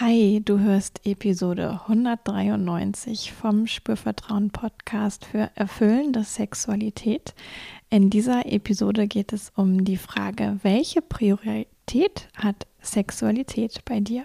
Hi, du hörst Episode 193 vom Spürvertrauen Podcast für erfüllende Sexualität. In dieser Episode geht es um die Frage, welche Priorität hat Sexualität bei dir?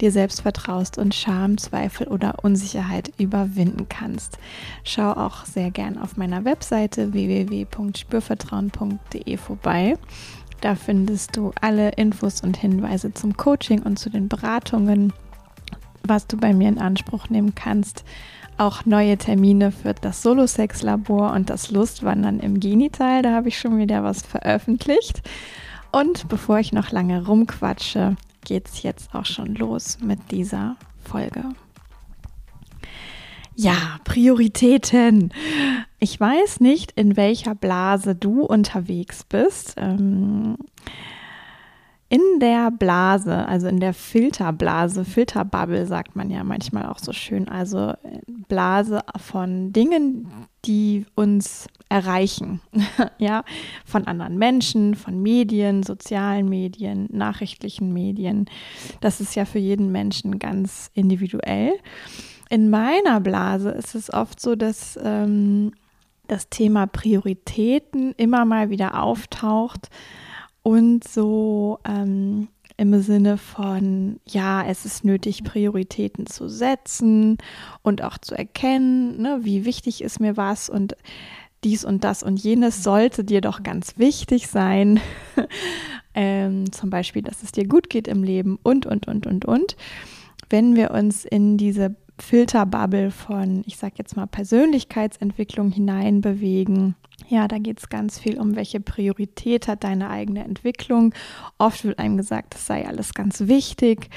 dir selbst vertraust und Scham, Zweifel oder Unsicherheit überwinden kannst. Schau auch sehr gern auf meiner Webseite www.spürvertrauen.de vorbei. Da findest du alle Infos und Hinweise zum Coaching und zu den Beratungen, was du bei mir in Anspruch nehmen kannst. Auch neue Termine für das Solo-Sex-Labor und das Lustwandern im Genital. Da habe ich schon wieder was veröffentlicht. Und bevor ich noch lange rumquatsche, geht's jetzt auch schon los mit dieser Folge. Ja, Prioritäten. Ich weiß nicht, in welcher Blase du unterwegs bist. Ähm, in der Blase, also in der Filterblase, Filterbubble sagt man ja manchmal auch so schön, also Blase von Dingen, die uns erreichen, ja, von anderen Menschen, von Medien, sozialen Medien, nachrichtlichen Medien. Das ist ja für jeden Menschen ganz individuell. In meiner Blase ist es oft so, dass ähm, das Thema Prioritäten immer mal wieder auftaucht und so ähm, im Sinne von, ja, es ist nötig, Prioritäten zu setzen und auch zu erkennen, ne, wie wichtig ist mir was und dies und das und jenes sollte dir doch ganz wichtig sein. ähm, zum Beispiel, dass es dir gut geht im Leben und, und, und, und, und. Wenn wir uns in diese Filterbubble von, ich sag jetzt mal, Persönlichkeitsentwicklung hineinbewegen, ja, da geht es ganz viel um, welche Priorität hat deine eigene Entwicklung. Oft wird einem gesagt, das sei alles ganz wichtig.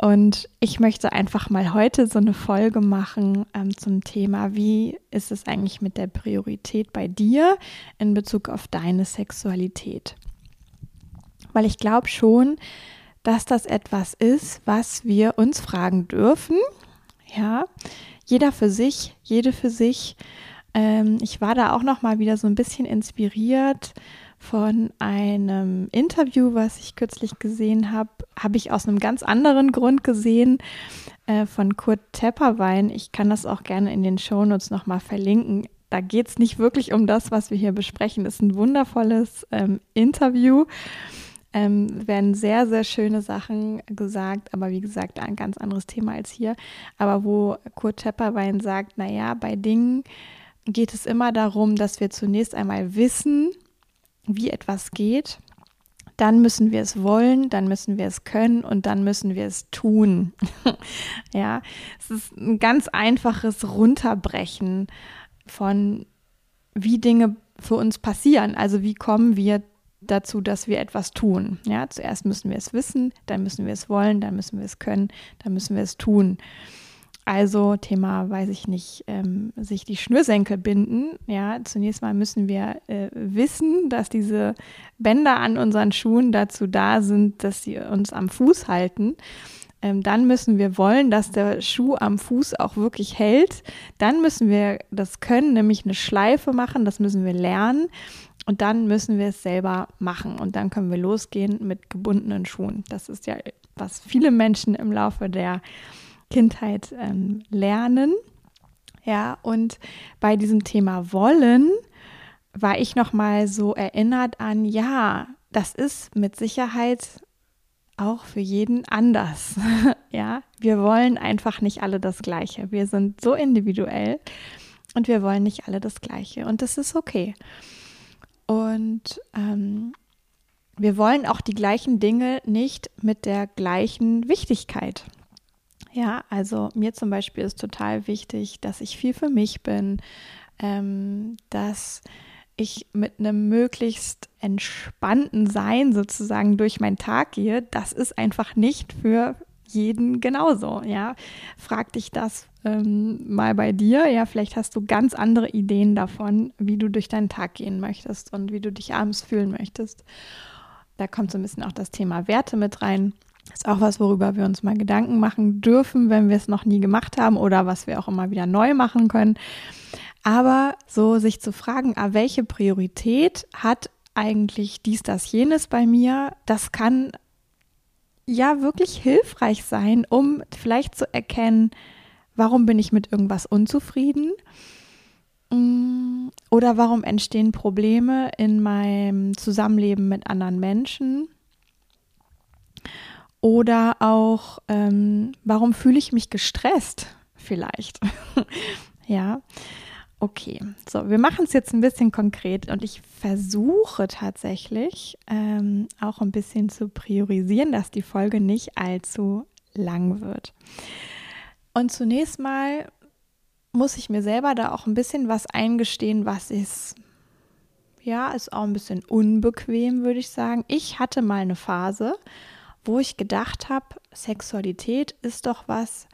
Und ich möchte einfach mal heute so eine Folge machen ähm, zum Thema, wie ist es eigentlich mit der Priorität bei dir in Bezug auf deine Sexualität? Weil ich glaube schon, dass das etwas ist, was wir uns fragen dürfen. Ja, jeder für sich, jede für sich. Ähm, ich war da auch noch mal wieder so ein bisschen inspiriert von einem Interview, was ich kürzlich gesehen habe, habe ich aus einem ganz anderen Grund gesehen, äh, von Kurt Tepperwein. Ich kann das auch gerne in den Shownotes nochmal verlinken. Da geht es nicht wirklich um das, was wir hier besprechen. Das ist ein wundervolles ähm, Interview. Ähm, werden sehr, sehr schöne Sachen gesagt, aber wie gesagt, ein ganz anderes Thema als hier. Aber wo Kurt Tepperwein sagt, naja, bei Dingen geht es immer darum, dass wir zunächst einmal wissen, wie etwas geht, dann müssen wir es wollen, dann müssen wir es können und dann müssen wir es tun. ja, es ist ein ganz einfaches Runterbrechen von, wie Dinge für uns passieren. Also wie kommen wir dazu, dass wir etwas tun. Ja, zuerst müssen wir es wissen, dann müssen wir es wollen, dann müssen wir es können, dann müssen wir es tun. Also Thema, weiß ich nicht, ähm, sich die Schnürsenkel binden. Ja, zunächst mal müssen wir äh, wissen, dass diese Bänder an unseren Schuhen dazu da sind, dass sie uns am Fuß halten. Ähm, dann müssen wir wollen, dass der Schuh am Fuß auch wirklich hält. Dann müssen wir das können, nämlich eine Schleife machen. Das müssen wir lernen. Und dann müssen wir es selber machen. Und dann können wir losgehen mit gebundenen Schuhen. Das ist ja, was viele Menschen im Laufe der Kindheit ähm, lernen. Ja, und bei diesem Thema Wollen war ich noch mal so erinnert an, ja, das ist mit Sicherheit auch für jeden anders. ja, wir wollen einfach nicht alle das Gleiche. Wir sind so individuell und wir wollen nicht alle das Gleiche. Und das ist okay. Und ähm, wir wollen auch die gleichen Dinge nicht mit der gleichen Wichtigkeit. Ja, also mir zum Beispiel ist total wichtig, dass ich viel für mich bin, ähm, dass ich mit einem möglichst entspannten Sein sozusagen durch meinen Tag gehe. Das ist einfach nicht für jeden genauso, ja. Frag dich das ähm, mal bei dir, ja, vielleicht hast du ganz andere Ideen davon, wie du durch deinen Tag gehen möchtest und wie du dich abends fühlen möchtest. Da kommt so ein bisschen auch das Thema Werte mit rein. Ist auch was, worüber wir uns mal Gedanken machen dürfen, wenn wir es noch nie gemacht haben oder was wir auch immer wieder neu machen können. Aber so sich zu fragen, ah, welche Priorität hat eigentlich dies, das, jenes bei mir, das kann ja wirklich hilfreich sein, um vielleicht zu erkennen, warum bin ich mit irgendwas unzufrieden mm, oder warum entstehen Probleme in meinem Zusammenleben mit anderen Menschen oder auch ähm, warum fühle ich mich gestresst vielleicht. ja. Okay, so, wir machen es jetzt ein bisschen konkret und ich versuche tatsächlich ähm, auch ein bisschen zu priorisieren, dass die Folge nicht allzu lang wird. Und zunächst mal muss ich mir selber da auch ein bisschen was eingestehen, was ist, ja, ist auch ein bisschen unbequem, würde ich sagen. Ich hatte mal eine Phase, wo ich gedacht habe, Sexualität ist doch was,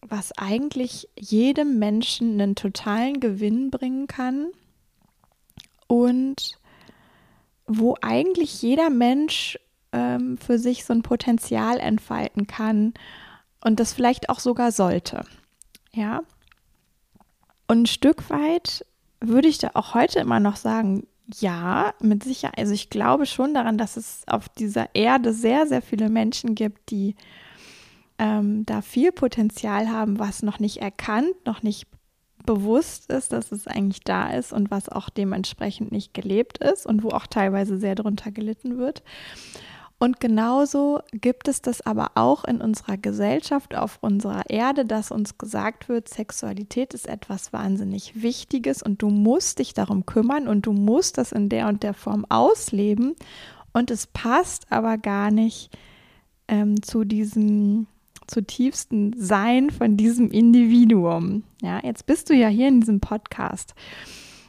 was eigentlich jedem Menschen einen totalen Gewinn bringen kann und wo eigentlich jeder Mensch ähm, für sich so ein Potenzial entfalten kann und das vielleicht auch sogar sollte. Ja. Und ein Stück weit würde ich da auch heute immer noch sagen, ja, mit Sicherheit. Also ich glaube schon daran, dass es auf dieser Erde sehr, sehr viele Menschen gibt, die ähm, da viel Potenzial haben, was noch nicht erkannt, noch nicht bewusst ist, dass es eigentlich da ist und was auch dementsprechend nicht gelebt ist und wo auch teilweise sehr drunter gelitten wird. Und genauso gibt es das aber auch in unserer Gesellschaft, auf unserer Erde, dass uns gesagt wird, Sexualität ist etwas wahnsinnig Wichtiges und du musst dich darum kümmern und du musst das in der und der Form ausleben. Und es passt aber gar nicht ähm, zu diesem zutiefsten Sein von diesem Individuum. Ja, jetzt bist du ja hier in diesem Podcast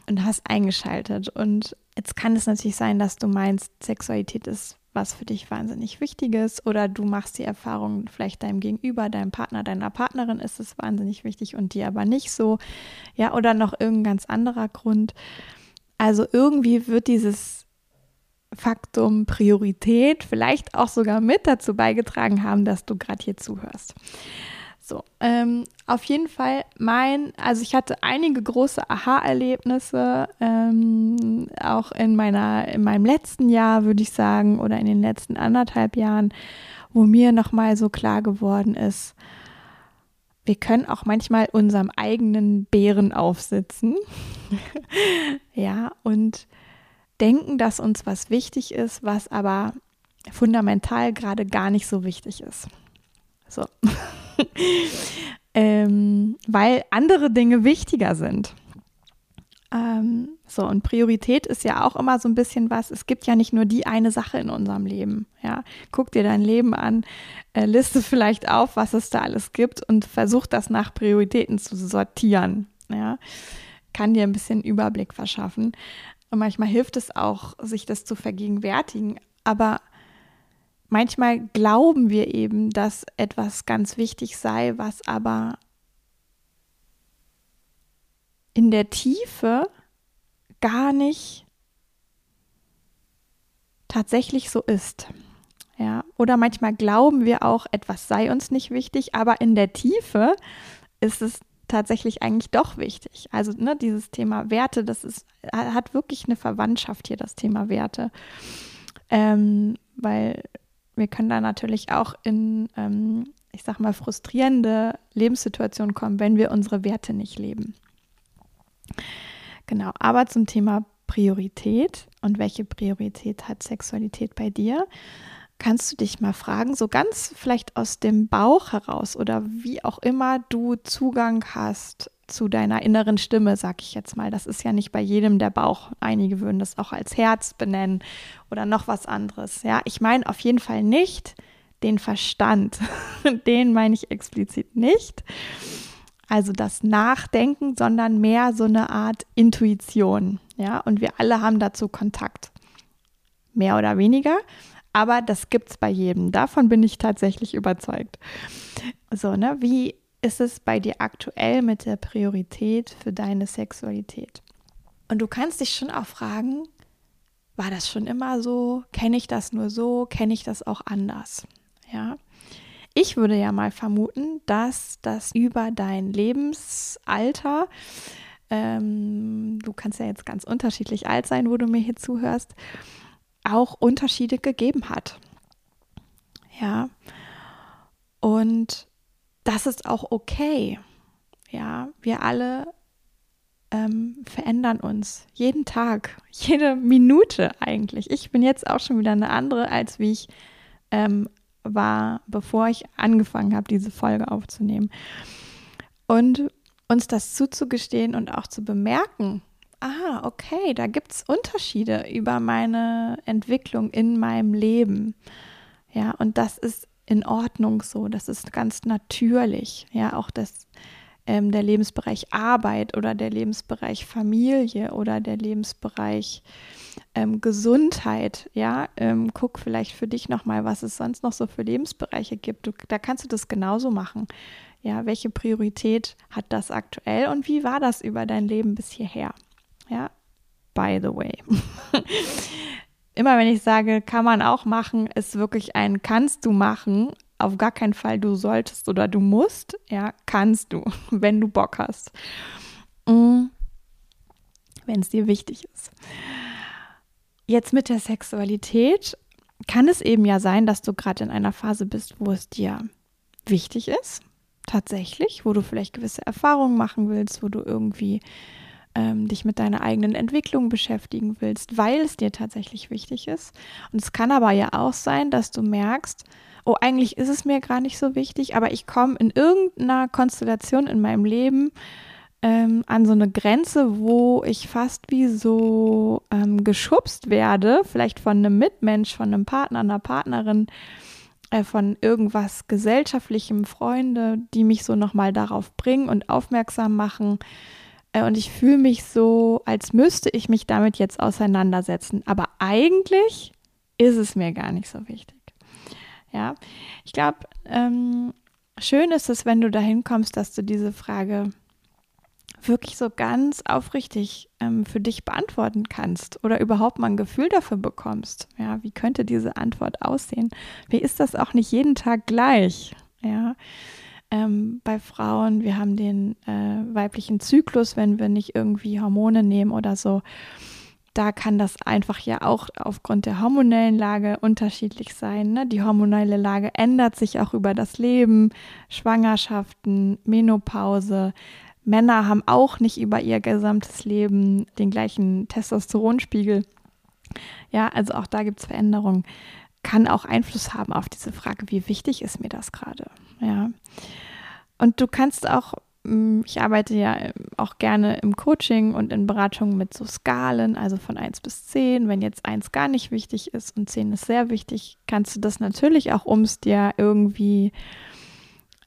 und hast eingeschaltet. Und jetzt kann es natürlich sein, dass du meinst, Sexualität ist was für dich wahnsinnig Wichtiges oder du machst die Erfahrung, vielleicht deinem Gegenüber, deinem Partner, deiner Partnerin ist es wahnsinnig wichtig und dir aber nicht so. Ja, oder noch irgendein ganz anderer Grund. Also irgendwie wird dieses Faktum Priorität vielleicht auch sogar mit dazu beigetragen haben, dass du gerade hier zuhörst. So, ähm, auf jeden Fall mein, also ich hatte einige große Aha-Erlebnisse, ähm, auch in meiner, in meinem letzten Jahr, würde ich sagen, oder in den letzten anderthalb Jahren, wo mir nochmal so klar geworden ist, wir können auch manchmal unserem eigenen Bären aufsitzen. ja, und denken, dass uns was wichtig ist, was aber fundamental gerade gar nicht so wichtig ist. So. ähm, weil andere Dinge wichtiger sind. Ähm, so, und Priorität ist ja auch immer so ein bisschen was, es gibt ja nicht nur die eine Sache in unserem Leben. Ja, guck dir dein Leben an, äh, liste vielleicht auf, was es da alles gibt und versuch das nach Prioritäten zu sortieren. Ja, kann dir ein bisschen Überblick verschaffen. Und manchmal hilft es auch, sich das zu vergegenwärtigen. Aber manchmal glauben wir eben, dass etwas ganz wichtig sei, was aber in der Tiefe gar nicht tatsächlich so ist. Ja, oder manchmal glauben wir auch, etwas sei uns nicht wichtig, aber in der Tiefe ist es tatsächlich eigentlich doch wichtig. Also ne, dieses Thema Werte, das ist, hat wirklich eine Verwandtschaft hier, das Thema Werte. Ähm, weil wir können da natürlich auch in, ähm, ich sag mal, frustrierende Lebenssituationen kommen, wenn wir unsere Werte nicht leben. Genau, aber zum Thema Priorität und welche Priorität hat Sexualität bei dir? Kannst du dich mal fragen, so ganz vielleicht aus dem Bauch heraus oder wie auch immer du Zugang hast zu deiner inneren Stimme, sag ich jetzt mal. Das ist ja nicht bei jedem der Bauch. Einige würden das auch als Herz benennen oder noch was anderes. Ja, ich meine auf jeden Fall nicht den Verstand. den meine ich explizit nicht. Also das Nachdenken, sondern mehr so eine Art Intuition. Ja, und wir alle haben dazu Kontakt. Mehr oder weniger. Aber das gibt es bei jedem. Davon bin ich tatsächlich überzeugt. So, ne? Wie ist es bei dir aktuell mit der Priorität für deine Sexualität? Und du kannst dich schon auch fragen, war das schon immer so? Kenne ich das nur so? Kenne ich das auch anders? Ja. Ich würde ja mal vermuten, dass das über dein Lebensalter, ähm, du kannst ja jetzt ganz unterschiedlich alt sein, wo du mir hier zuhörst, auch Unterschiede gegeben hat. Ja. Und das ist auch okay. Ja, wir alle ähm, verändern uns jeden Tag, jede Minute eigentlich. Ich bin jetzt auch schon wieder eine andere, als wie ich ähm, war, bevor ich angefangen habe, diese Folge aufzunehmen. Und uns das zuzugestehen und auch zu bemerken, ah, okay, da gibt es Unterschiede über meine Entwicklung in meinem Leben. Ja, und das ist in Ordnung so, das ist ganz natürlich. Ja, auch das, ähm, der Lebensbereich Arbeit oder der Lebensbereich Familie oder der Lebensbereich ähm, Gesundheit. Ja, ähm, guck vielleicht für dich nochmal, was es sonst noch so für Lebensbereiche gibt. Du, da kannst du das genauso machen. Ja, welche Priorität hat das aktuell und wie war das über dein Leben bis hierher? Ja, by the way. Immer wenn ich sage, kann man auch machen, ist wirklich ein kannst du machen. Auf gar keinen Fall du solltest oder du musst. Ja, kannst du, wenn du Bock hast. Mm. Wenn es dir wichtig ist. Jetzt mit der Sexualität kann es eben ja sein, dass du gerade in einer Phase bist, wo es dir wichtig ist, tatsächlich, wo du vielleicht gewisse Erfahrungen machen willst, wo du irgendwie ähm, dich mit deiner eigenen Entwicklung beschäftigen willst, weil es dir tatsächlich wichtig ist. Und es kann aber ja auch sein, dass du merkst, oh, eigentlich ist es mir gar nicht so wichtig, aber ich komme in irgendeiner Konstellation in meinem Leben ähm, an so eine Grenze, wo ich fast wie so ähm, geschubst werde, vielleicht von einem Mitmensch, von einem Partner, einer Partnerin, äh, von irgendwas gesellschaftlichem, Freunde, die mich so nochmal darauf bringen und aufmerksam machen, und ich fühle mich so, als müsste ich mich damit jetzt auseinandersetzen. Aber eigentlich ist es mir gar nicht so wichtig. Ja, ich glaube, ähm, schön ist es, wenn du dahin kommst, dass du diese Frage wirklich so ganz aufrichtig ähm, für dich beantworten kannst oder überhaupt mal ein Gefühl dafür bekommst. Ja, wie könnte diese Antwort aussehen? Wie ist das auch nicht jeden Tag gleich? Ja, ähm, bei Frauen. Wir haben den äh, weiblichen Zyklus, wenn wir nicht irgendwie Hormone nehmen oder so. Da kann das einfach ja auch aufgrund der hormonellen Lage unterschiedlich sein. Ne? Die hormonelle Lage ändert sich auch über das Leben, Schwangerschaften, Menopause. Männer haben auch nicht über ihr gesamtes Leben den gleichen Testosteronspiegel. Ja, also auch da gibt es Veränderungen. Kann auch Einfluss haben auf diese Frage, wie wichtig ist mir das gerade? Ja. Und du kannst auch, mm, ich arbeite ja auch gerne im Coaching und in Beratungen mit so Skalen, also von 1 bis 10. Wenn jetzt 1 gar nicht wichtig ist und 10 ist sehr wichtig, kannst du das natürlich auch, um es dir irgendwie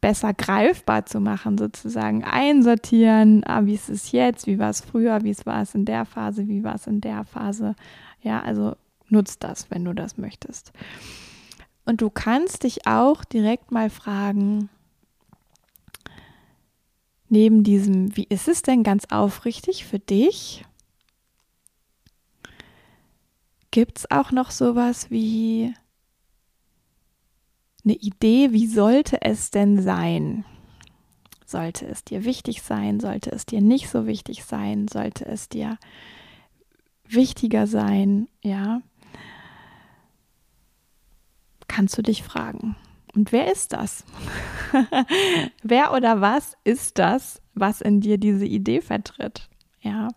besser greifbar zu machen, sozusagen einsortieren. Ah, wie ist es jetzt? Wie war es früher? Wie war es in der Phase? Wie war es in der Phase? Ja, also nutzt das, wenn du das möchtest. Und du kannst dich auch direkt mal fragen, neben diesem, wie ist es denn ganz aufrichtig für dich? Gibt es auch noch sowas wie eine Idee, wie sollte es denn sein? Sollte es dir wichtig sein? Sollte es dir nicht so wichtig sein? Sollte es dir wichtiger sein? Ja kannst du dich fragen. Und wer ist das? wer oder was ist das, was in dir diese Idee vertritt? Ja.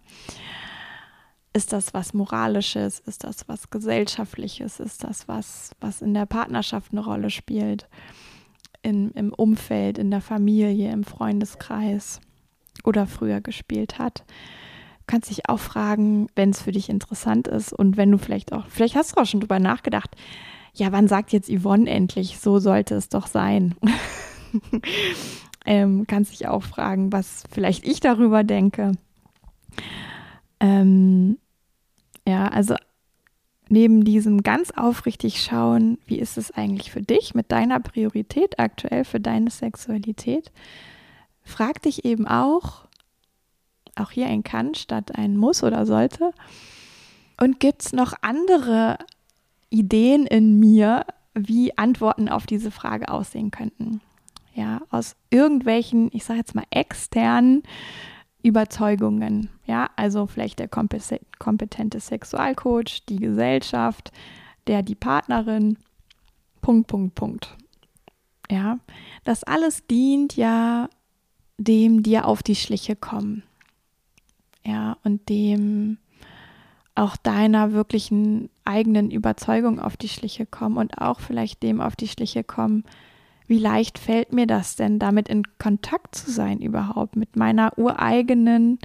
Ist das was Moralisches? Ist das was Gesellschaftliches? Ist das was, was in der Partnerschaft eine Rolle spielt? In, Im Umfeld, in der Familie, im Freundeskreis oder früher gespielt hat? Du kannst dich auch fragen, wenn es für dich interessant ist und wenn du vielleicht auch, vielleicht hast du auch schon drüber nachgedacht, ja, wann sagt jetzt Yvonne endlich, so sollte es doch sein? ähm, kannst dich auch fragen, was vielleicht ich darüber denke. Ähm, ja, also neben diesem ganz aufrichtig schauen, wie ist es eigentlich für dich mit deiner Priorität aktuell, für deine Sexualität, frag dich eben auch, auch hier ein kann statt ein muss oder sollte, und gibt es noch andere Ideen in mir, wie Antworten auf diese Frage aussehen könnten? Ja, aus irgendwelchen, ich sage jetzt mal externen Überzeugungen. Ja, also vielleicht der kompetente Sexualcoach, die Gesellschaft, der, die Partnerin, Punkt, Punkt, Punkt. Ja, das alles dient ja dem dir auf die Schliche kommen. Ja, und dem auch deiner wirklichen eigenen Überzeugung auf die Schliche kommen und auch vielleicht dem auf die Schliche kommen, wie leicht fällt mir das denn, damit in Kontakt zu sein überhaupt, mit meiner ureigenen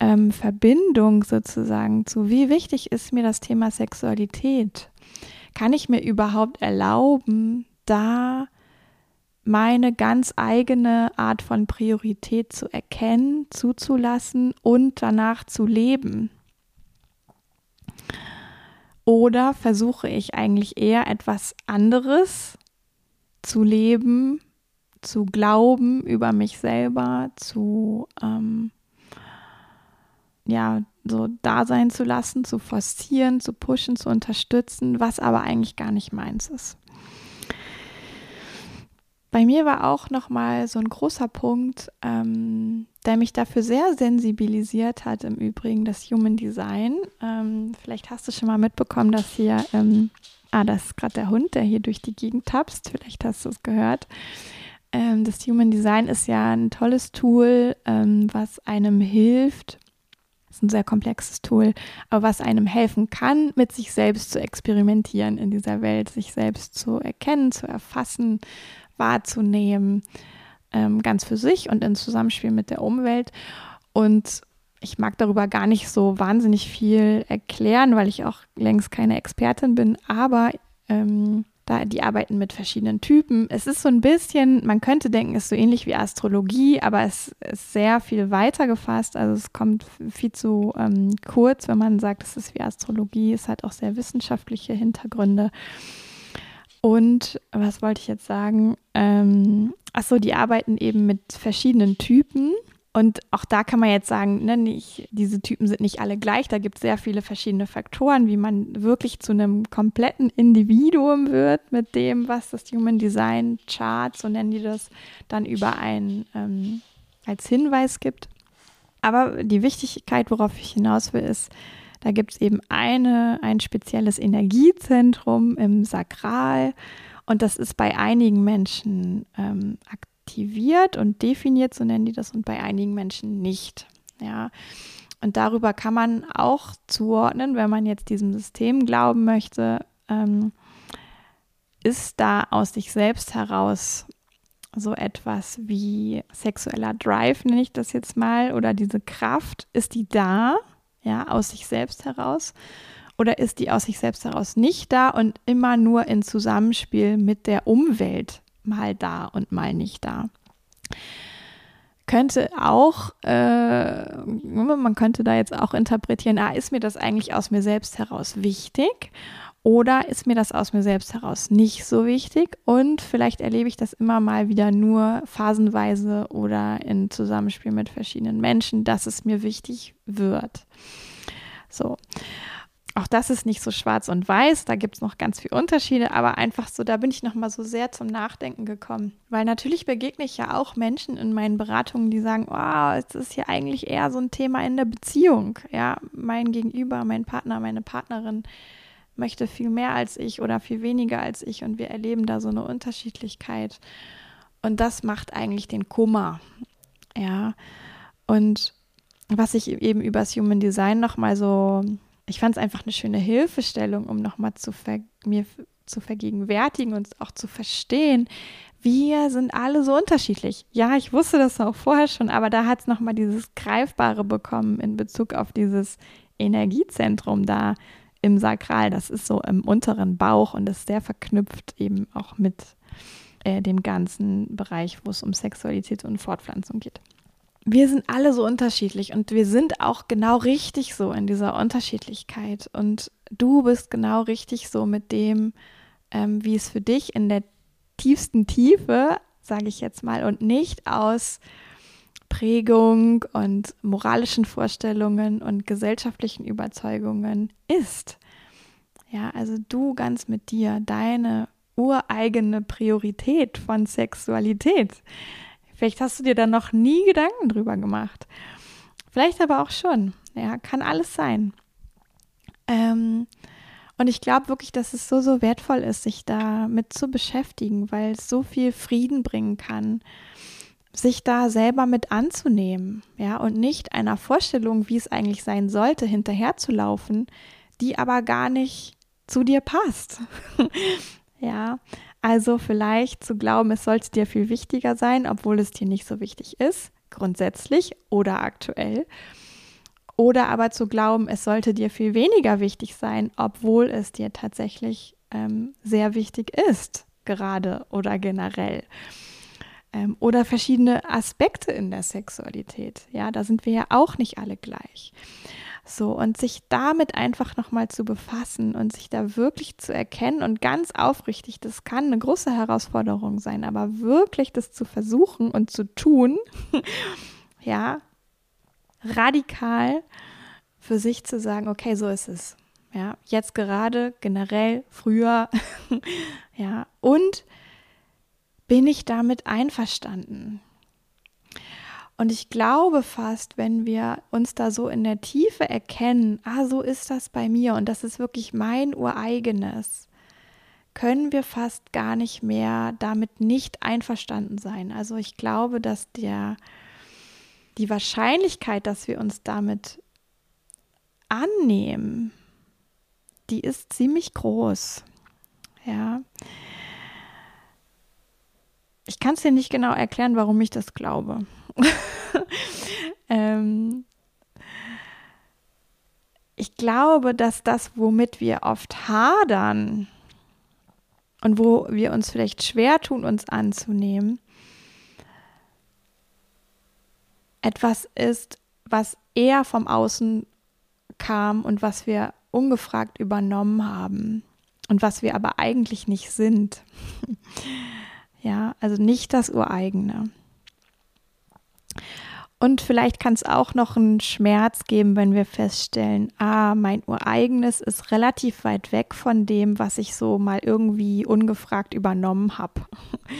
ähm, Verbindung sozusagen zu, wie wichtig ist mir das Thema Sexualität? Kann ich mir überhaupt erlauben, da meine ganz eigene Art von Priorität zu erkennen, zuzulassen und danach zu leben? Oder versuche ich eigentlich eher etwas anderes zu leben, zu glauben über mich selber, zu ähm, ja, so da sein zu lassen, zu forcieren, zu pushen, zu unterstützen, was aber eigentlich gar nicht meins ist. Bei mir war auch nochmal so ein großer Punkt, ähm, der mich dafür sehr sensibilisiert hat, im Übrigen das Human Design. Ähm, vielleicht hast du schon mal mitbekommen, dass hier ähm, Ah, das ist gerade der Hund, der hier durch die Gegend tapst. Vielleicht hast du es gehört. Ähm, das Human Design ist ja ein tolles Tool, ähm, was einem hilft. Ist ein sehr komplexes Tool, aber was einem helfen kann, mit sich selbst zu experimentieren in dieser Welt, sich selbst zu erkennen, zu erfassen, wahrzunehmen, ähm, ganz für sich und in Zusammenspiel mit der Umwelt. Und ich mag darüber gar nicht so wahnsinnig viel erklären, weil ich auch längst keine Expertin bin, aber ähm, da die arbeiten mit verschiedenen Typen. Es ist so ein bisschen, man könnte denken, es ist so ähnlich wie Astrologie, aber es ist sehr viel weiter gefasst. Also es kommt viel zu ähm, kurz, wenn man sagt, es ist wie Astrologie. Es hat auch sehr wissenschaftliche Hintergründe. Und was wollte ich jetzt sagen? Ähm, achso, die arbeiten eben mit verschiedenen Typen. Und auch da kann man jetzt sagen, ne, nicht, diese Typen sind nicht alle gleich. Da gibt es sehr viele verschiedene Faktoren, wie man wirklich zu einem kompletten Individuum wird mit dem, was das Human Design Chart, so nennen die das, dann über ein ähm, als Hinweis gibt. Aber die Wichtigkeit, worauf ich hinaus will, ist, da gibt es eben eine, ein spezielles Energiezentrum im Sakral. Und das ist bei einigen Menschen ähm, aktiv aktiviert und definiert, so nennen die das, und bei einigen Menschen nicht. Ja. Und darüber kann man auch zuordnen, wenn man jetzt diesem System glauben möchte, ähm, ist da aus sich selbst heraus so etwas wie sexueller Drive, nenne ich das jetzt mal, oder diese Kraft, ist die da, ja, aus sich selbst heraus? Oder ist die aus sich selbst heraus nicht da und immer nur in Zusammenspiel mit der Umwelt mal da und mal nicht da. Könnte auch, äh, man könnte da jetzt auch interpretieren, ah, ist mir das eigentlich aus mir selbst heraus wichtig? Oder ist mir das aus mir selbst heraus nicht so wichtig? Und vielleicht erlebe ich das immer mal wieder nur phasenweise oder in Zusammenspiel mit verschiedenen Menschen, dass es mir wichtig wird. So auch das ist nicht so schwarz und weiß, da gibt es noch ganz viele Unterschiede, aber einfach so, da bin ich nochmal so sehr zum Nachdenken gekommen. Weil natürlich begegne ich ja auch Menschen in meinen Beratungen, die sagen, wow, es ist hier eigentlich eher so ein Thema in der Beziehung. Ja, mein Gegenüber, mein Partner, meine Partnerin möchte viel mehr als ich oder viel weniger als ich und wir erleben da so eine Unterschiedlichkeit. Und das macht eigentlich den Kummer. Ja, und was ich eben über das Human Design nochmal so ich fand es einfach eine schöne Hilfestellung, um nochmal zu ver mir zu vergegenwärtigen und auch zu verstehen, wir sind alle so unterschiedlich. Ja, ich wusste das auch vorher schon, aber da hat es nochmal dieses Greifbare bekommen in Bezug auf dieses Energiezentrum da im Sakral. Das ist so im unteren Bauch und ist sehr verknüpft eben auch mit äh, dem ganzen Bereich, wo es um Sexualität und Fortpflanzung geht wir sind alle so unterschiedlich und wir sind auch genau richtig so in dieser Unterschiedlichkeit. Und du bist genau richtig so mit dem, ähm, wie es für dich in der tiefsten Tiefe, sage ich jetzt mal, und nicht aus Prägung und moralischen Vorstellungen und gesellschaftlichen Überzeugungen ist. Ja, also du ganz mit dir, deine ureigene Priorität von Sexualität. Vielleicht hast du dir da noch nie Gedanken drüber gemacht. Vielleicht aber auch schon. Ja, kann alles sein. Ähm, und ich glaube wirklich, dass es so, so wertvoll ist, sich damit zu beschäftigen, weil es so viel Frieden bringen kann, sich da selber mit anzunehmen, ja, und nicht einer Vorstellung, wie es eigentlich sein sollte, hinterherzulaufen, die aber gar nicht zu dir passt. ja, also vielleicht zu glauben, es sollte dir viel wichtiger sein, obwohl es dir nicht so wichtig ist, grundsätzlich oder aktuell. Oder aber zu glauben, es sollte dir viel weniger wichtig sein, obwohl es dir tatsächlich ähm, sehr wichtig ist, gerade oder generell. Ähm, oder verschiedene Aspekte in der Sexualität. Ja, da sind wir ja auch nicht alle gleich. So, und sich damit einfach nochmal zu befassen und sich da wirklich zu erkennen und ganz aufrichtig, das kann eine große Herausforderung sein, aber wirklich das zu versuchen und zu tun, ja, radikal für sich zu sagen, okay, so ist es. Ja, jetzt gerade, generell, früher, ja, und bin ich damit einverstanden? Und ich glaube fast, wenn wir uns da so in der Tiefe erkennen, ah, so ist das bei mir und das ist wirklich mein ureigenes, können wir fast gar nicht mehr damit nicht einverstanden sein. Also ich glaube, dass der, die Wahrscheinlichkeit, dass wir uns damit annehmen, die ist ziemlich groß. Ja. Ich kann es dir nicht genau erklären, warum ich das glaube. ähm, ich glaube, dass das, womit wir oft hadern und wo wir uns vielleicht schwer tun, uns anzunehmen, etwas ist, was eher vom Außen kam und was wir ungefragt übernommen haben und was wir aber eigentlich nicht sind. ja, also nicht das Ureigene. Und vielleicht kann es auch noch einen Schmerz geben, wenn wir feststellen, ah, mein Ureigenes ist relativ weit weg von dem, was ich so mal irgendwie ungefragt übernommen habe.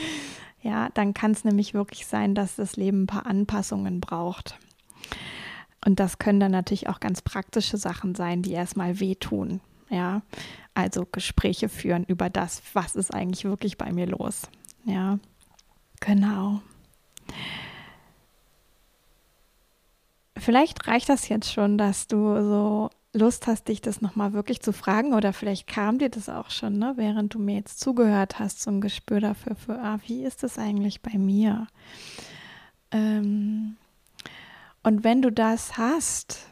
ja, dann kann es nämlich wirklich sein, dass das Leben ein paar Anpassungen braucht. Und das können dann natürlich auch ganz praktische Sachen sein, die erstmal wehtun. Ja, also Gespräche führen über das, was ist eigentlich wirklich bei mir los. Ja, genau. Vielleicht reicht das jetzt schon, dass du so Lust hast, dich das nochmal wirklich zu fragen oder vielleicht kam dir das auch schon, ne, während du mir jetzt zugehört hast, so ein Gespür dafür, für, ah, wie ist das eigentlich bei mir? Ähm, und wenn du das hast,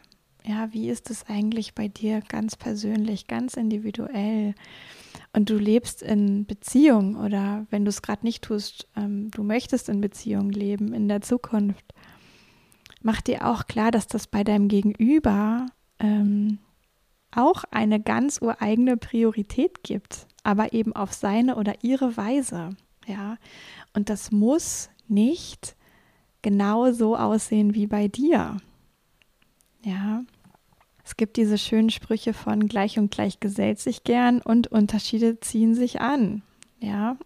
ja, wie ist es eigentlich bei dir ganz persönlich, ganz individuell? Und du lebst in Beziehung oder wenn du es gerade nicht tust, ähm, du möchtest in Beziehung leben in der Zukunft mach dir auch klar, dass das bei deinem Gegenüber ähm, auch eine ganz ureigene Priorität gibt, aber eben auf seine oder ihre Weise. Ja, und das muss nicht genau so aussehen wie bei dir. Ja, es gibt diese schönen Sprüche von gleich und gleich gesellt sich gern und Unterschiede ziehen sich an. Ja,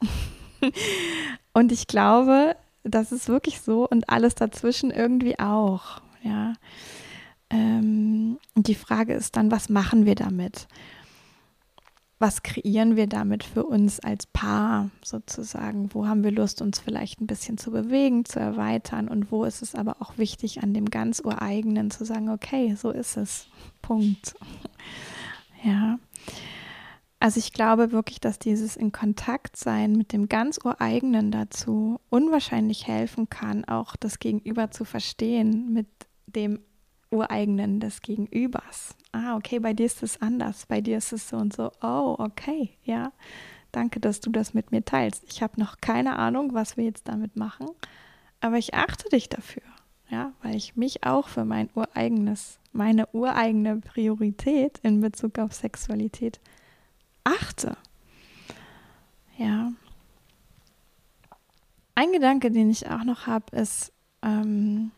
und ich glaube, das ist wirklich so und alles dazwischen irgendwie auch. Ja. Ähm, die Frage ist dann, was machen wir damit? Was kreieren wir damit für uns als Paar sozusagen? Wo haben wir Lust, uns vielleicht ein bisschen zu bewegen, zu erweitern? Und wo ist es aber auch wichtig, an dem ganz ureigenen zu sagen, okay, so ist es. Punkt. Ja. Also ich glaube wirklich, dass dieses in Kontakt sein mit dem ganz Ureigenen dazu unwahrscheinlich helfen kann, auch das Gegenüber zu verstehen mit dem Ureigenen des Gegenübers. Ah, okay, bei dir ist es anders, bei dir ist es so und so. Oh, okay, ja. Danke, dass du das mit mir teilst. Ich habe noch keine Ahnung, was wir jetzt damit machen, aber ich achte dich dafür. ja, weil ich mich auch für mein ureigenes, meine ureigene Priorität in Bezug auf Sexualität achte. Ja. Ein Gedanke, den ich auch noch habe, ist, ähm,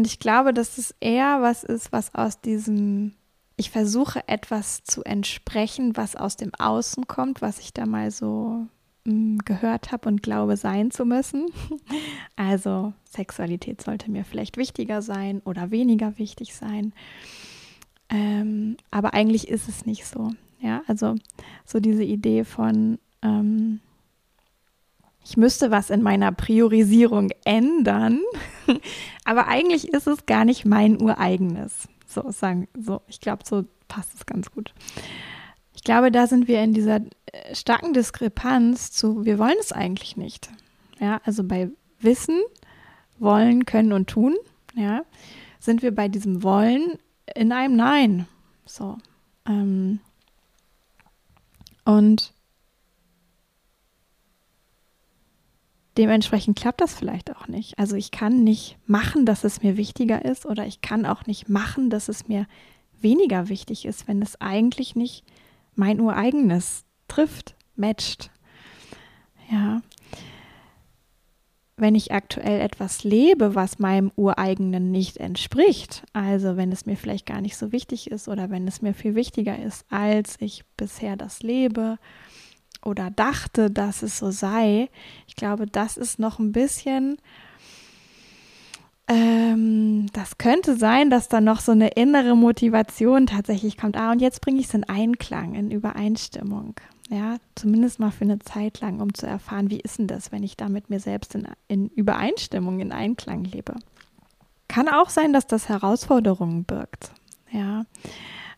und ich glaube, dass es eher was ist, was aus diesem, ich versuche etwas zu entsprechen, was aus dem Außen kommt, was ich da mal so mm, gehört habe und glaube sein zu müssen. Also Sexualität sollte mir vielleicht wichtiger sein oder weniger wichtig sein. Ähm, aber eigentlich ist es nicht so. Ja, also so diese Idee von, ähm, ich müsste was in meiner Priorisierung ändern, aber eigentlich ist es gar nicht mein ureigenes. So sagen, so, ich glaube, so passt es ganz gut. Ich glaube, da sind wir in dieser äh, starken Diskrepanz zu, wir wollen es eigentlich nicht. Ja, also bei Wissen, Wollen, Können und Tun, ja, sind wir bei diesem Wollen in einem Nein. So. Ähm, und dementsprechend klappt das vielleicht auch nicht. Also ich kann nicht machen, dass es mir wichtiger ist oder ich kann auch nicht machen, dass es mir weniger wichtig ist, wenn es eigentlich nicht mein ureigenes trifft, matcht. Ja. Wenn ich aktuell etwas lebe, was meinem ureigenen nicht entspricht, also wenn es mir vielleicht gar nicht so wichtig ist oder wenn es mir viel wichtiger ist, als ich bisher das lebe, oder dachte, dass es so sei. Ich glaube, das ist noch ein bisschen, ähm, das könnte sein, dass da noch so eine innere Motivation tatsächlich kommt. Ah, und jetzt bringe ich es in Einklang, in Übereinstimmung. Ja, zumindest mal für eine Zeit lang, um zu erfahren, wie ist denn das, wenn ich da mit mir selbst in, in Übereinstimmung, in Einklang lebe. Kann auch sein, dass das Herausforderungen birgt. Ja,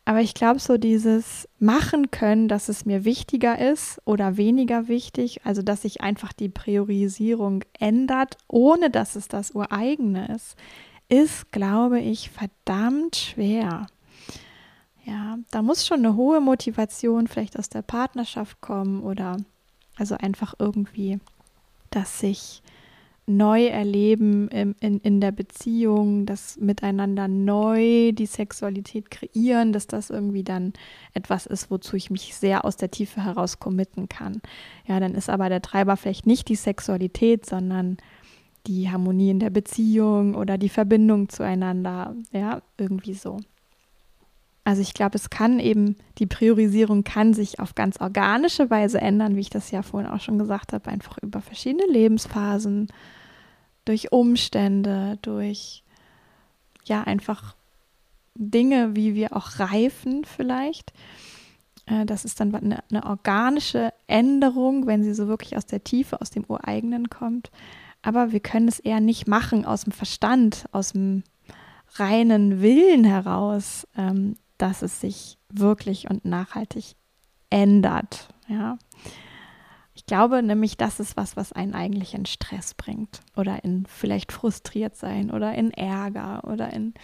aber ich glaube, so dieses Machen können, dass es mir wichtiger ist oder weniger wichtig, also dass sich einfach die Priorisierung ändert, ohne dass es das Ureigene ist, ist, glaube ich, verdammt schwer. Ja, da muss schon eine hohe Motivation vielleicht aus der Partnerschaft kommen oder also einfach irgendwie, dass sich neu erleben in, in, in der Beziehung, das miteinander neu die Sexualität kreieren, dass das irgendwie dann etwas ist, wozu ich mich sehr aus der Tiefe heraus committen kann. Ja, dann ist aber der Treiber vielleicht nicht die Sexualität, sondern die Harmonie in der Beziehung oder die Verbindung zueinander. Ja, irgendwie so. Also ich glaube, es kann eben, die Priorisierung kann sich auf ganz organische Weise ändern, wie ich das ja vorhin auch schon gesagt habe, einfach über verschiedene Lebensphasen, durch Umstände, durch ja einfach Dinge, wie wir auch reifen vielleicht. Äh, das ist dann eine, eine organische Änderung, wenn sie so wirklich aus der Tiefe, aus dem Ureigenen kommt. Aber wir können es eher nicht machen aus dem Verstand, aus dem reinen Willen heraus. Ähm, dass es sich wirklich und nachhaltig ändert. Ja. Ich glaube nämlich, das ist was, was einen eigentlich in Stress bringt oder in vielleicht frustriert sein oder in Ärger oder in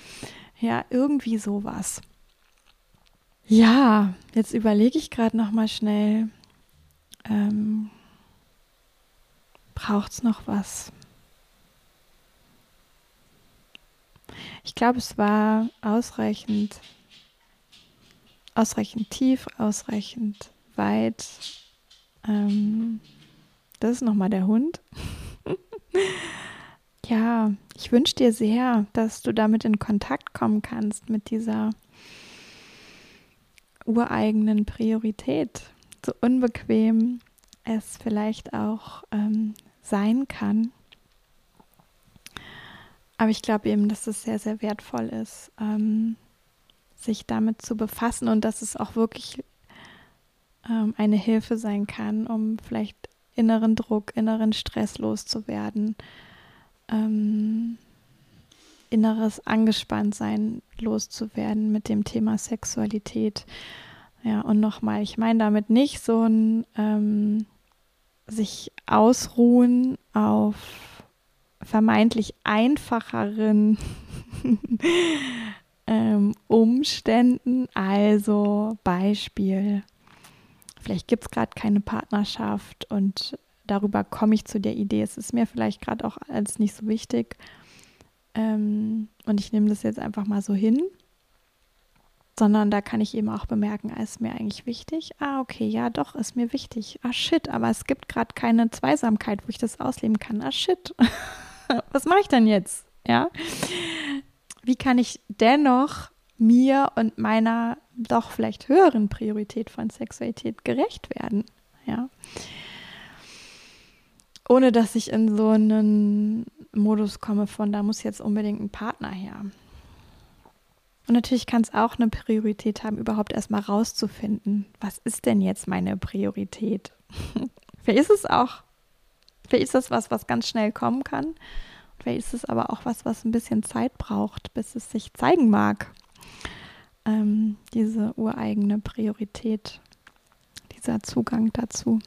ja irgendwie sowas. Ja, jetzt überlege ich gerade noch mal schnell. Ähm, Braucht es noch was? Ich glaube, es war ausreichend ausreichend tief, ausreichend weit. Ähm, das ist nochmal der Hund. ja, ich wünsche dir sehr, dass du damit in Kontakt kommen kannst mit dieser ureigenen Priorität. So unbequem es vielleicht auch ähm, sein kann. Aber ich glaube eben, dass es sehr, sehr wertvoll ist, ähm, sich damit zu befassen und dass es auch wirklich ähm, eine Hilfe sein kann, um vielleicht inneren Druck, inneren Stress loszuwerden, ähm, inneres Angespanntsein loszuwerden mit dem Thema Sexualität. Ja, und nochmal, ich meine damit nicht so ein ähm, sich ausruhen auf vermeintlich einfacheren ähm, Umständen. Also Beispiel, vielleicht gibt es gerade keine Partnerschaft und darüber komme ich zu der Idee, es ist mir vielleicht gerade auch als nicht so wichtig. ähm, und ich nehme das jetzt einfach mal so hin, sondern da kann ich eben auch bemerken, ah, ist mir eigentlich wichtig? Ah, okay, ja, doch, ist mir wichtig. Ah, shit, aber es gibt gerade keine Zweisamkeit, wo ich das ausleben kann. Ah, shit. Was mache ich denn jetzt? Ja. Wie kann ich dennoch mir und meiner doch vielleicht höheren Priorität von Sexualität gerecht werden? Ja. Ohne dass ich in so einen Modus komme von, da muss jetzt unbedingt ein Partner her. Und natürlich kann es auch eine Priorität haben, überhaupt erstmal rauszufinden, was ist denn jetzt meine Priorität? vielleicht ist es auch, vielleicht ist das was, was ganz schnell kommen kann. Vielleicht ist es aber auch was, was ein bisschen Zeit braucht, bis es sich zeigen mag. Ähm, diese ureigene Priorität, dieser Zugang dazu.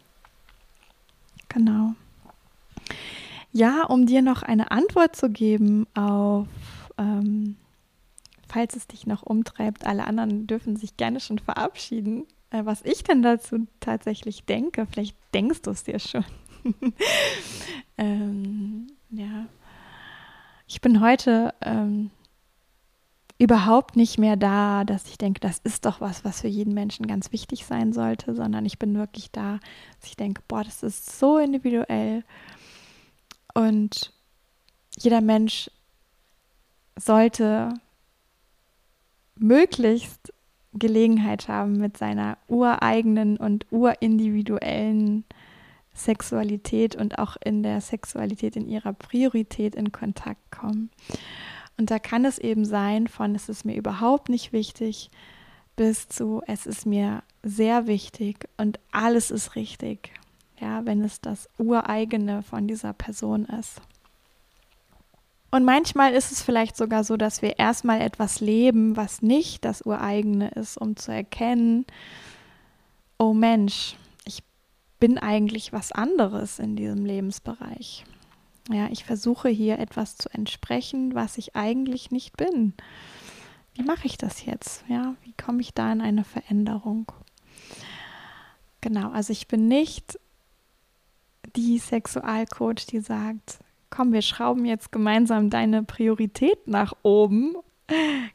Genau. Ja, um dir noch eine Antwort zu geben auf ähm, falls es dich noch umtreibt, alle anderen dürfen sich gerne schon verabschieden. Äh, was ich denn dazu tatsächlich denke, vielleicht denkst du es dir schon. ähm, ja. Ich bin heute ähm, überhaupt nicht mehr da, dass ich denke, das ist doch was, was für jeden Menschen ganz wichtig sein sollte, sondern ich bin wirklich da, dass ich denke, boah, das ist so individuell. Und jeder Mensch sollte möglichst Gelegenheit haben, mit seiner ureigenen und urindividuellen Sexualität und auch in der Sexualität in ihrer Priorität in Kontakt kommen. Und da kann es eben sein von, es ist mir überhaupt nicht wichtig, bis zu, es ist mir sehr wichtig und alles ist richtig, ja, wenn es das ureigene von dieser Person ist. Und manchmal ist es vielleicht sogar so, dass wir erstmal etwas leben, was nicht das Ureigene ist, um zu erkennen, oh Mensch, bin eigentlich was anderes in diesem Lebensbereich. Ja, ich versuche hier etwas zu entsprechen, was ich eigentlich nicht bin. Wie mache ich das jetzt? Ja, wie komme ich da in eine Veränderung? Genau, also ich bin nicht die Sexualcoach, die sagt, komm, wir schrauben jetzt gemeinsam deine Priorität nach oben,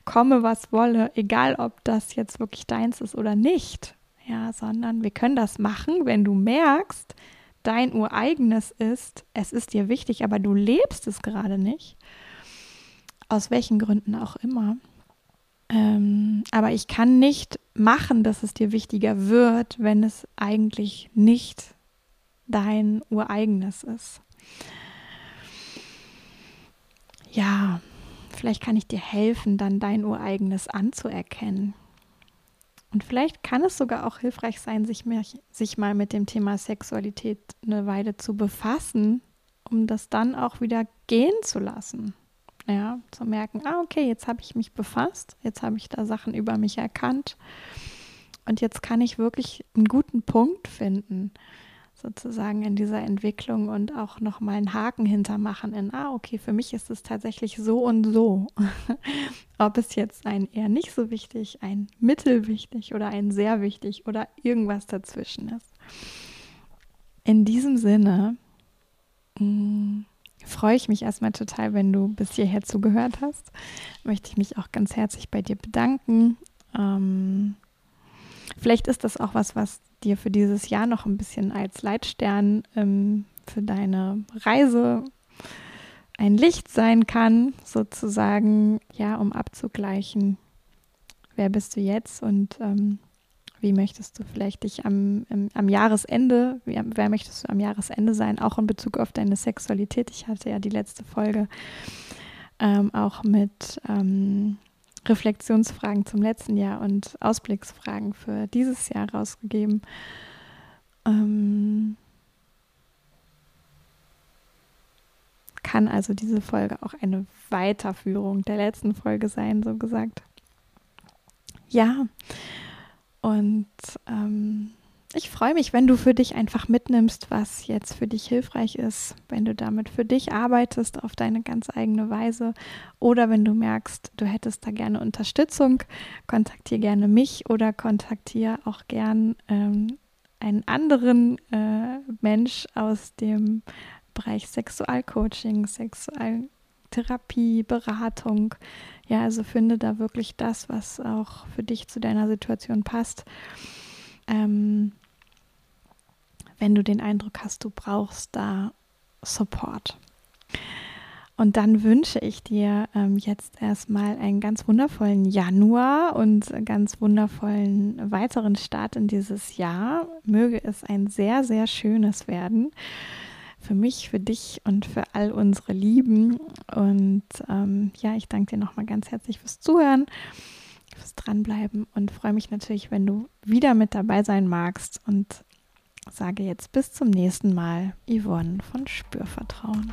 komme was wolle, egal ob das jetzt wirklich deins ist oder nicht. Ja, sondern wir können das machen, wenn du merkst, dein ureigenes ist, es ist dir wichtig, aber du lebst es gerade nicht. Aus welchen Gründen auch immer. Ähm, aber ich kann nicht machen, dass es dir wichtiger wird, wenn es eigentlich nicht dein ureigenes ist ja, vielleicht kann ich dir helfen, dann dein ureigenes anzuerkennen. Und vielleicht kann es sogar auch hilfreich sein, sich, mehr, sich mal mit dem Thema Sexualität eine Weile zu befassen, um das dann auch wieder gehen zu lassen. Ja, zu merken, ah, okay, jetzt habe ich mich befasst, jetzt habe ich da Sachen über mich erkannt und jetzt kann ich wirklich einen guten Punkt finden sozusagen in dieser Entwicklung und auch nochmal einen Haken hintermachen in, ah, okay, für mich ist es tatsächlich so und so. Ob es jetzt ein eher nicht so wichtig, ein mittelwichtig oder ein sehr wichtig oder irgendwas dazwischen ist. In diesem Sinne mh, mm, freue ich mich erstmal total, wenn du bis hierher zugehört hast. Möchte ich mich auch ganz herzlich bei dir bedanken. Ähm, vielleicht ist das auch was, was dir für dieses Jahr noch ein bisschen als Leitstern ähm, für deine Reise ein Licht sein kann, sozusagen, ja, um abzugleichen, wer bist du jetzt und ähm, wie möchtest du vielleicht dich am, im, am Jahresende, wie, wer möchtest du am Jahresende sein, auch in Bezug auf deine Sexualität. Ich hatte ja die letzte Folge ähm, auch mit ähm, Reflexionsfragen zum letzten Jahr und Ausblicksfragen für dieses Jahr rausgegeben. Ähm, kann also diese Folge auch eine Weiterführung der letzten Folge sein, so gesagt. Ja, und ähm, ich freue mich, wenn du für dich einfach mitnimmst, was jetzt für dich hilfreich ist, wenn du damit für dich arbeitest auf deine ganz eigene Weise oder wenn du merkst, du hättest da gerne Unterstützung, kontaktiere gerne mich oder kontaktiere auch gern ähm, einen anderen äh, Mensch aus dem Bereich Sexualcoaching, Sexual Therapie, Beratung. Ja, also finde da wirklich das, was auch für dich zu deiner Situation passt. Ähm, wenn du den Eindruck hast, du brauchst da Support. Und dann wünsche ich dir ähm, jetzt erstmal einen ganz wundervollen Januar und ganz wundervollen weiteren Start in dieses Jahr. Möge es ein sehr, sehr schönes werden. Für mich, für dich und für all unsere Lieben. Und ähm, ja, ich danke dir nochmal ganz herzlich fürs Zuhören, fürs Dranbleiben und freue mich natürlich, wenn du wieder mit dabei sein magst. Und sage jetzt bis zum nächsten Mal, Yvonne von Spürvertrauen.